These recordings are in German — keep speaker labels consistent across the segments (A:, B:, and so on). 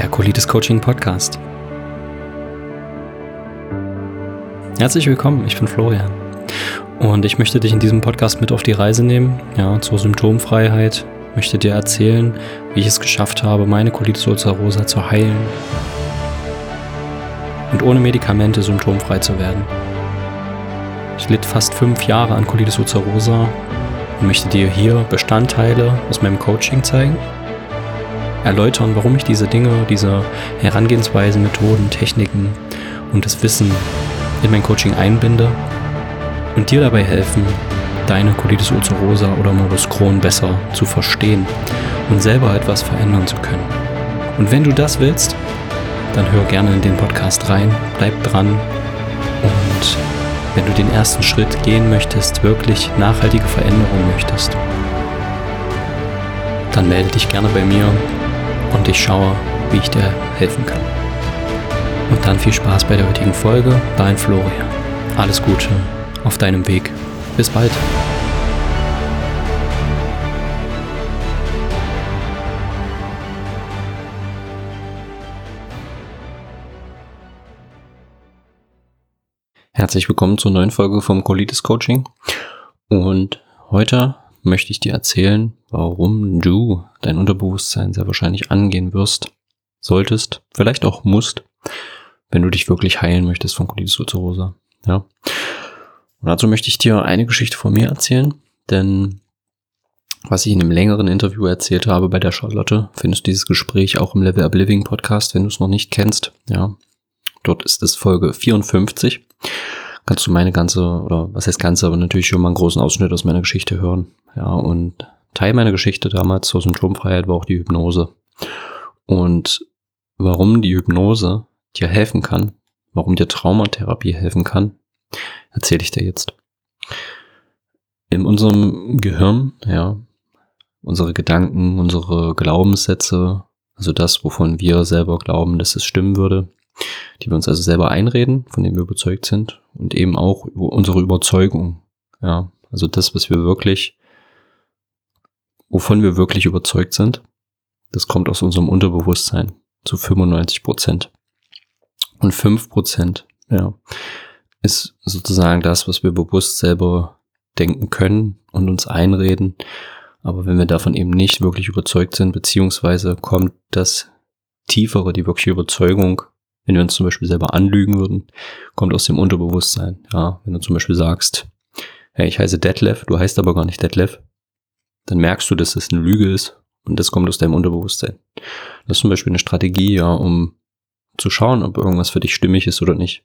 A: der Colitis Coaching Podcast. Herzlich willkommen, ich bin Florian und ich möchte dich in diesem Podcast mit auf die Reise nehmen, ja, zur Symptomfreiheit, möchte dir erzählen, wie ich es geschafft habe, meine Colitis ulcerosa zu heilen und ohne Medikamente symptomfrei zu werden. Ich litt fast fünf Jahre an Colitis ulcerosa und möchte dir hier Bestandteile aus meinem Coaching zeigen erläutern, warum ich diese Dinge, diese Herangehensweisen, Methoden, Techniken und das Wissen in mein Coaching einbinde und dir dabei helfen, deine Colitis ulcerosa oder Morbus Crohn besser zu verstehen und selber etwas verändern zu können. Und wenn du das willst, dann hör gerne in den Podcast rein, bleib dran und wenn du den ersten Schritt gehen möchtest, wirklich nachhaltige Veränderungen möchtest, dann melde dich gerne bei mir und ich schaue, wie ich dir helfen kann. Und dann viel Spaß bei der heutigen Folge. Dein Florian. Alles Gute auf deinem Weg. Bis bald. Herzlich willkommen zur neuen Folge vom Colitis Coaching. Und heute möchte ich dir erzählen, warum du dein Unterbewusstsein sehr wahrscheinlich angehen wirst, solltest, vielleicht auch musst, wenn du dich wirklich heilen möchtest von Colitis ulcerosa. Ja. Und dazu möchte ich dir eine Geschichte von mir erzählen, denn was ich in einem längeren Interview erzählt habe bei der Charlotte, findest du dieses Gespräch auch im Level Up Living Podcast, wenn du es noch nicht kennst. Ja, dort ist es Folge 54 kannst du meine ganze, oder was heißt ganze, aber natürlich schon mal einen großen Ausschnitt aus meiner Geschichte hören. Ja, und Teil meiner Geschichte damals zur Symptomfreiheit war auch die Hypnose. Und warum die Hypnose dir helfen kann, warum dir Traumatherapie helfen kann, erzähle ich dir jetzt. In unserem Gehirn, ja, unsere Gedanken, unsere Glaubenssätze, also das, wovon wir selber glauben, dass es stimmen würde, die wir uns also selber einreden, von denen wir überzeugt sind und eben auch unsere Überzeugung. Ja, also das, was wir wirklich, wovon wir wirklich überzeugt sind, das kommt aus unserem Unterbewusstsein zu 95 Prozent. Und 5 Prozent, ja, ist sozusagen das, was wir bewusst selber denken können und uns einreden. Aber wenn wir davon eben nicht wirklich überzeugt sind, beziehungsweise kommt das tiefere, die wirkliche Überzeugung wenn wir uns zum Beispiel selber anlügen würden, kommt aus dem Unterbewusstsein. Ja, wenn du zum Beispiel sagst, hey, ich heiße Detlef, du heißt aber gar nicht Detlef, dann merkst du, dass es eine Lüge ist und das kommt aus deinem Unterbewusstsein. Das ist zum Beispiel eine Strategie, ja, um zu schauen, ob irgendwas für dich stimmig ist oder nicht.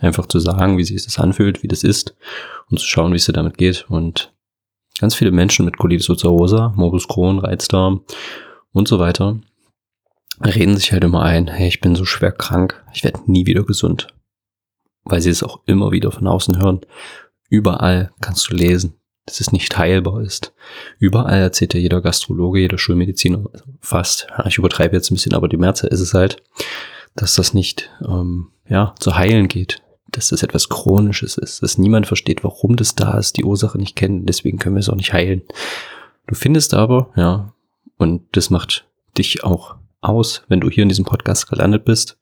A: Einfach zu sagen, wie sich das anfühlt, wie das ist und zu schauen, wie es dir damit geht. Und ganz viele Menschen mit Colitis ulcerosa, Morbus Crohn, Reizdarm und so weiter reden sich halt immer ein, hey, ich bin so schwer krank, ich werde nie wieder gesund. Weil sie es auch immer wieder von außen hören. Überall kannst du lesen, dass es nicht heilbar ist. Überall erzählt ja jeder Gastrologe, jeder Schulmediziner, fast, ich übertreibe jetzt ein bisschen, aber die Mehrzahl ist es halt, dass das nicht ähm, ja, zu heilen geht, dass das etwas Chronisches ist, dass niemand versteht, warum das da ist, die Ursache nicht kennen, deswegen können wir es auch nicht heilen. Du findest aber, ja, und das macht dich auch aus, wenn du hier in diesem Podcast gelandet bist,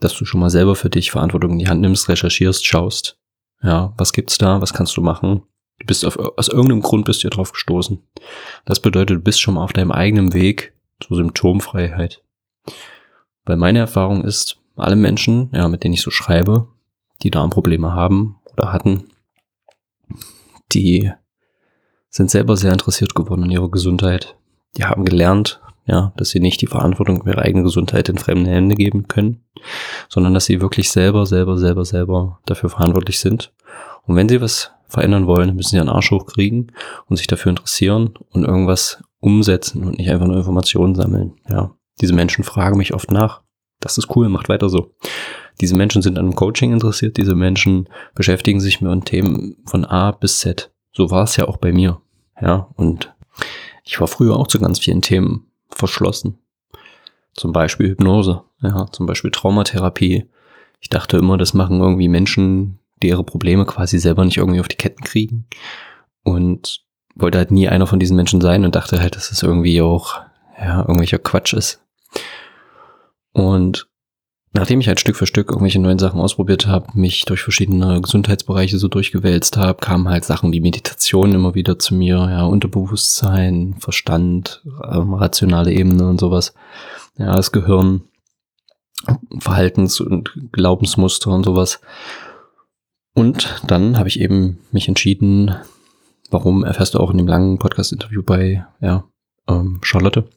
A: dass du schon mal selber für dich Verantwortung in die Hand nimmst, recherchierst, schaust, ja, was gibt's da, was kannst du machen? Du bist auf, aus irgendeinem Grund bist du drauf gestoßen. Das bedeutet, du bist schon mal auf deinem eigenen Weg zur Symptomfreiheit. Weil meine Erfahrung ist, alle Menschen, ja, mit denen ich so schreibe, die Darmprobleme haben oder hatten, die sind selber sehr interessiert geworden in ihrer Gesundheit. Die haben gelernt, ja, dass sie nicht die Verantwortung für ihre eigene Gesundheit in fremde Hände geben können, sondern dass sie wirklich selber, selber, selber, selber dafür verantwortlich sind. Und wenn sie was verändern wollen, müssen sie einen Arsch hochkriegen und sich dafür interessieren und irgendwas umsetzen und nicht einfach nur Informationen sammeln. Ja, diese Menschen fragen mich oft nach. Das ist cool, macht weiter so. Diese Menschen sind an Coaching interessiert, diese Menschen beschäftigen sich mit Themen von A bis Z. So war es ja auch bei mir. Ja, und ich war früher auch zu ganz vielen Themen verschlossen. Zum Beispiel Hypnose, ja, zum Beispiel Traumatherapie. Ich dachte immer, das machen irgendwie Menschen, die ihre Probleme quasi selber nicht irgendwie auf die Ketten kriegen. Und wollte halt nie einer von diesen Menschen sein und dachte halt, dass es irgendwie auch, ja, irgendwelcher Quatsch ist. Und nachdem ich halt Stück für Stück irgendwelche neuen Sachen ausprobiert habe, mich durch verschiedene Gesundheitsbereiche so durchgewälzt habe, kamen halt Sachen wie Meditation immer wieder zu mir, ja, Unterbewusstsein, Verstand, ähm, rationale Ebene und sowas. Ja, das Gehirn, Verhaltens- und Glaubensmuster und sowas. Und dann habe ich eben mich entschieden, warum erfährst du auch in dem langen Podcast-Interview bei ja, ähm, Charlotte,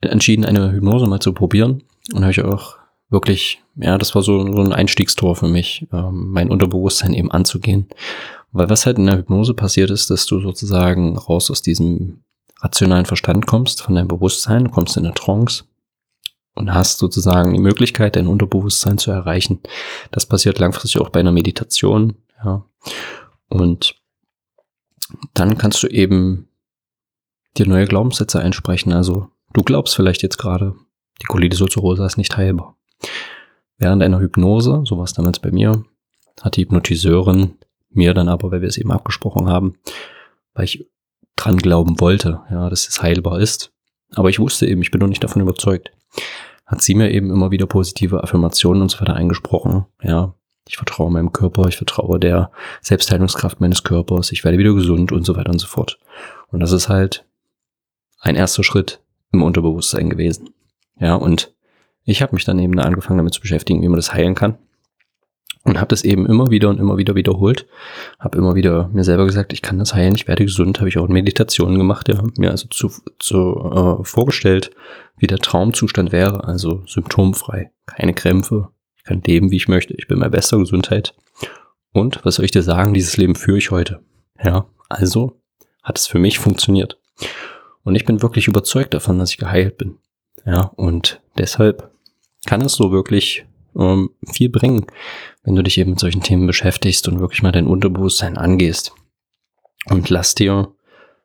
A: entschieden, eine Hypnose mal zu probieren. Und habe ich auch wirklich, ja, das war so, so ein Einstiegstor für mich, ähm, mein Unterbewusstsein eben anzugehen. Weil was halt in der Hypnose passiert ist, dass du sozusagen raus aus diesem rationalen Verstand kommst, von deinem Bewusstsein, kommst in eine Trance und hast sozusagen die Möglichkeit, dein Unterbewusstsein zu erreichen. Das passiert langfristig auch bei einer Meditation, ja. Und dann kannst du eben dir neue Glaubenssätze einsprechen. Also du glaubst vielleicht jetzt gerade, die Colitis ulcerosa ist nicht heilbar. Während einer Hypnose, so war es damals bei mir, hat die Hypnotiseurin mir dann aber, weil wir es eben abgesprochen haben, weil ich dran glauben wollte, ja, dass es heilbar ist. Aber ich wusste eben, ich bin noch nicht davon überzeugt. Hat sie mir eben immer wieder positive Affirmationen und so weiter eingesprochen. Ja, ich vertraue meinem Körper, ich vertraue der Selbstheilungskraft meines Körpers, ich werde wieder gesund und so weiter und so fort. Und das ist halt ein erster Schritt im Unterbewusstsein gewesen. Ja, und ich habe mich dann eben angefangen damit zu beschäftigen, wie man das heilen kann. Und habe das eben immer wieder und immer wieder wiederholt. Habe immer wieder mir selber gesagt, ich kann das heilen, ich werde gesund. Habe ich auch Meditationen gemacht, ja, mir also zu, zu äh, vorgestellt, wie der Traumzustand wäre, also symptomfrei, keine Krämpfe, ich kann leben, wie ich möchte, ich bin bei bester Gesundheit. Und was soll ich dir sagen, dieses Leben führe ich heute. Ja, also hat es für mich funktioniert. Und ich bin wirklich überzeugt davon, dass ich geheilt bin. Ja, und deshalb kann es so wirklich ähm, viel bringen, wenn du dich eben mit solchen Themen beschäftigst und wirklich mal dein Unterbewusstsein angehst. Und lass dir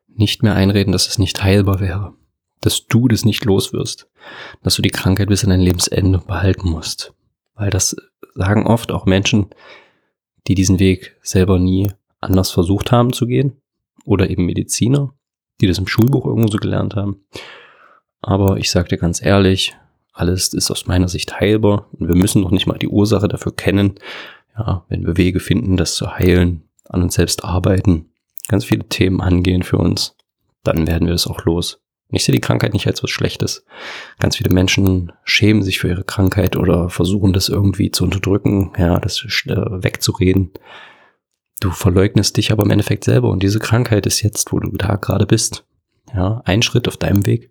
A: nicht mehr einreden, dass es nicht heilbar wäre. Dass du das nicht los wirst. Dass du die Krankheit bis an dein Lebensende behalten musst. Weil das sagen oft auch Menschen, die diesen Weg selber nie anders versucht haben zu gehen. Oder eben Mediziner, die das im Schulbuch irgendwo so gelernt haben. Aber ich sage dir ganz ehrlich, alles ist aus meiner Sicht heilbar und wir müssen noch nicht mal die Ursache dafür kennen. Ja, wenn wir Wege finden, das zu heilen, an uns selbst arbeiten, ganz viele Themen angehen für uns, dann werden wir das auch los. Ich sehe die Krankheit nicht als was Schlechtes. Ganz viele Menschen schämen sich für ihre Krankheit oder versuchen das irgendwie zu unterdrücken, ja, das äh, wegzureden. Du verleugnest dich aber im Endeffekt selber und diese Krankheit ist jetzt, wo du da gerade bist. Ja, ein Schritt auf deinem Weg.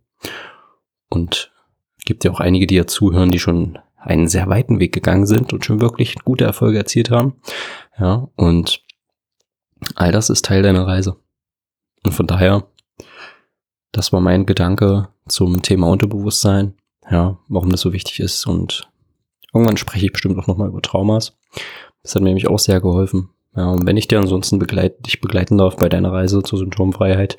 A: Und gibt ja auch einige, die ja zuhören, die schon einen sehr weiten Weg gegangen sind und schon wirklich gute Erfolge erzielt haben. Ja, und all das ist Teil deiner Reise. Und von daher, das war mein Gedanke zum Thema Unterbewusstsein. Ja, warum das so wichtig ist. Und irgendwann spreche ich bestimmt auch nochmal über Traumas. Das hat mir nämlich auch sehr geholfen. Ja, und wenn ich dir ansonsten begleit, dich begleiten darf bei deiner Reise zur Symptomfreiheit,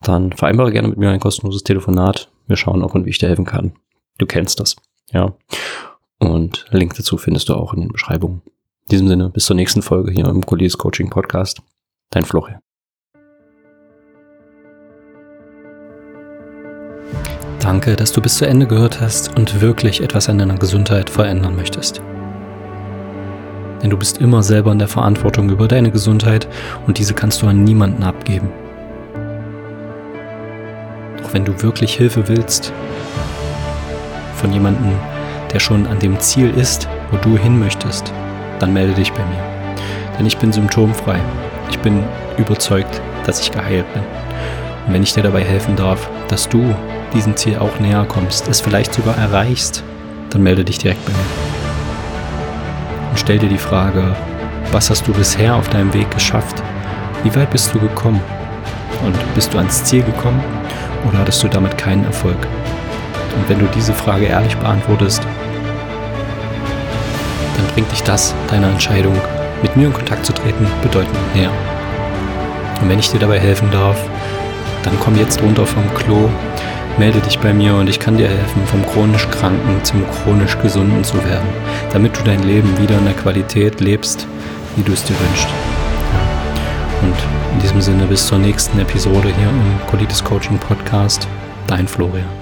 A: dann vereinbare gerne mit mir ein kostenloses Telefonat. Wir schauen, und wie ich dir helfen kann. Du kennst das. Ja. Und Link dazu findest du auch in den Beschreibungen. In diesem Sinne, bis zur nächsten Folge hier im Colliers Coaching Podcast. Dein Florian.
B: Danke, dass du bis zu Ende gehört hast und wirklich etwas an deiner Gesundheit verändern möchtest denn du bist immer selber in der Verantwortung über deine Gesundheit und diese kannst du an niemanden abgeben. Doch wenn du wirklich Hilfe willst, von jemandem, der schon an dem Ziel ist, wo du hin möchtest, dann melde dich bei mir. Denn ich bin symptomfrei. Ich bin überzeugt, dass ich geheilt bin. Und wenn ich dir dabei helfen darf, dass du diesem Ziel auch näher kommst, es vielleicht sogar erreichst, dann melde dich direkt bei mir und stell dir die Frage, was hast du bisher auf deinem Weg geschafft? Wie weit bist du gekommen? Und bist du ans Ziel gekommen oder hattest du damit keinen Erfolg? Und wenn du diese Frage ehrlich beantwortest, dann bringt dich das deiner Entscheidung, mit mir in Kontakt zu treten, bedeutend näher. Und wenn ich dir dabei helfen darf, dann komm jetzt runter vom Klo, melde dich bei mir und ich kann dir helfen, vom chronisch Kranken zum chronisch Gesunden zu werden, damit du dein Leben wieder in der Qualität lebst, wie du es dir wünschst. Und in diesem Sinne bis zur nächsten Episode hier im Colitis Coaching Podcast. Dein Florian.